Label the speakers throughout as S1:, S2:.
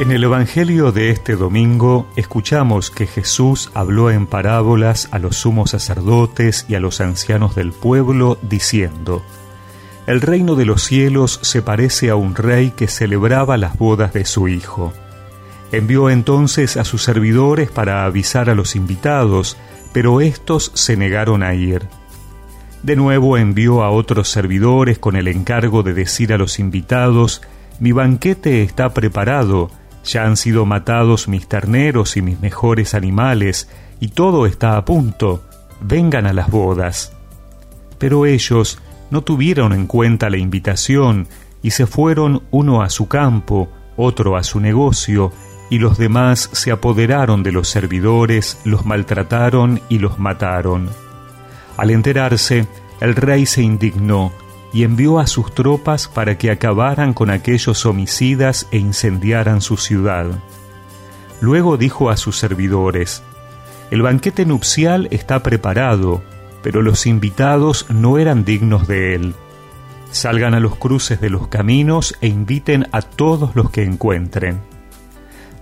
S1: En el Evangelio de este domingo escuchamos que Jesús habló en parábolas a los sumos sacerdotes y a los ancianos del pueblo, diciendo, El reino de los cielos se parece a un rey que celebraba las bodas de su hijo. Envió entonces a sus servidores para avisar a los invitados, pero éstos se negaron a ir. De nuevo envió a otros servidores con el encargo de decir a los invitados, Mi banquete está preparado, ya han sido matados mis terneros y mis mejores animales, y todo está a punto. Vengan a las bodas. Pero ellos no tuvieron en cuenta la invitación y se fueron uno a su campo, otro a su negocio, y los demás se apoderaron de los servidores, los maltrataron y los mataron. Al enterarse, el rey se indignó y envió a sus tropas para que acabaran con aquellos homicidas e incendiaran su ciudad. Luego dijo a sus servidores, El banquete nupcial está preparado, pero los invitados no eran dignos de él. Salgan a los cruces de los caminos e inviten a todos los que encuentren.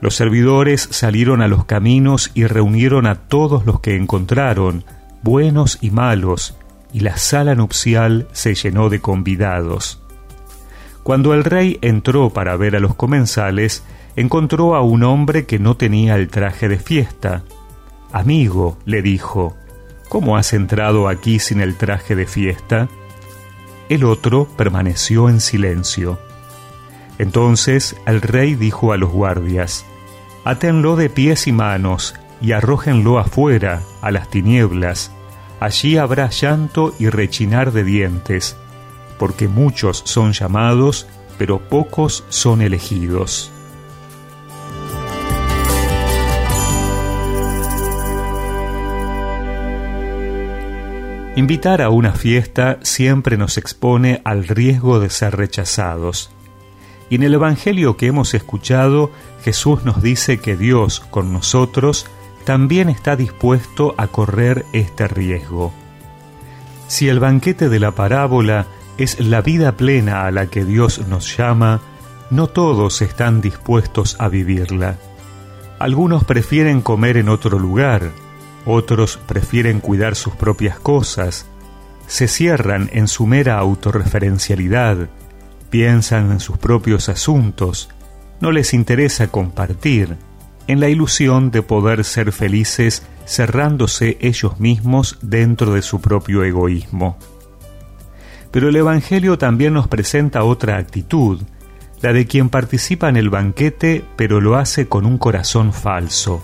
S1: Los servidores salieron a los caminos y reunieron a todos los que encontraron, buenos y malos, y la sala nupcial se llenó de convidados. Cuando el rey entró para ver a los comensales, encontró a un hombre que no tenía el traje de fiesta. Amigo, le dijo, ¿cómo has entrado aquí sin el traje de fiesta? El otro permaneció en silencio. Entonces el rey dijo a los guardias, Atenlo de pies y manos y arrójenlo afuera, a las tinieblas, allí habrá llanto y rechinar de dientes, porque muchos son llamados, pero pocos son elegidos. Invitar a una fiesta siempre nos expone al riesgo de ser rechazados. Y en el Evangelio que hemos escuchado, Jesús nos dice que Dios con nosotros también está dispuesto a correr este riesgo. Si el banquete de la parábola es la vida plena a la que Dios nos llama, no todos están dispuestos a vivirla. Algunos prefieren comer en otro lugar, otros prefieren cuidar sus propias cosas, se cierran en su mera autorreferencialidad, piensan en sus propios asuntos, no les interesa compartir, en la ilusión de poder ser felices cerrándose ellos mismos dentro de su propio egoísmo. Pero el Evangelio también nos presenta otra actitud, la de quien participa en el banquete pero lo hace con un corazón falso.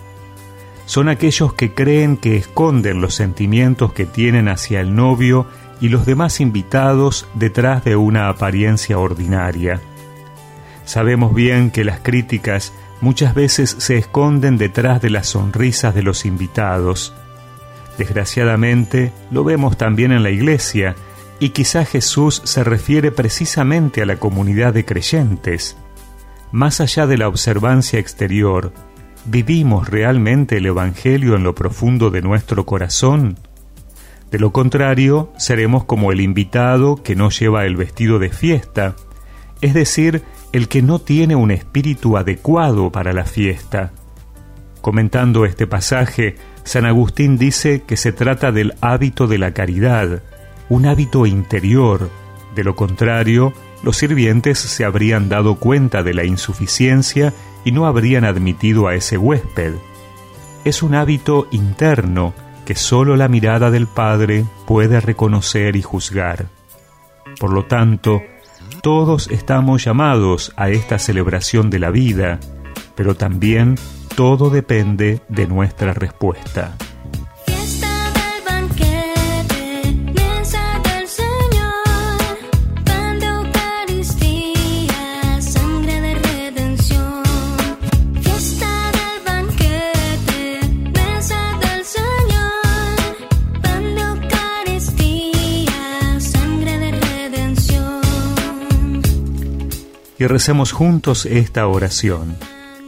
S1: Son aquellos que creen que esconden los sentimientos que tienen hacia el novio y los demás invitados detrás de una apariencia ordinaria. Sabemos bien que las críticas muchas veces se esconden detrás de las sonrisas de los invitados. Desgraciadamente, lo vemos también en la iglesia, y quizá Jesús se refiere precisamente a la comunidad de creyentes. Más allá de la observancia exterior, ¿vivimos realmente el Evangelio en lo profundo de nuestro corazón? De lo contrario, seremos como el invitado que no lleva el vestido de fiesta, es decir, el que no tiene un espíritu adecuado para la fiesta. Comentando este pasaje, San Agustín dice que se trata del hábito de la caridad, un hábito interior. De lo contrario, los sirvientes se habrían dado cuenta de la insuficiencia y no habrían admitido a ese huésped. Es un hábito interno que sólo la mirada del Padre puede reconocer y juzgar. Por lo tanto, todos estamos llamados a esta celebración de la vida, pero también todo depende de nuestra respuesta. Y recemos juntos esta oración.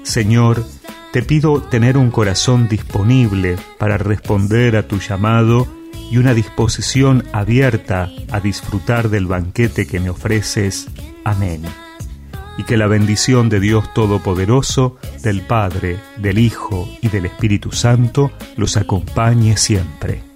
S1: Señor, te pido tener un corazón disponible para responder a tu llamado y una disposición abierta a disfrutar del banquete que me ofreces. Amén. y que la bendición de Dios Todopoderoso, del Padre, del Hijo y del Espíritu Santo los acompañe siempre.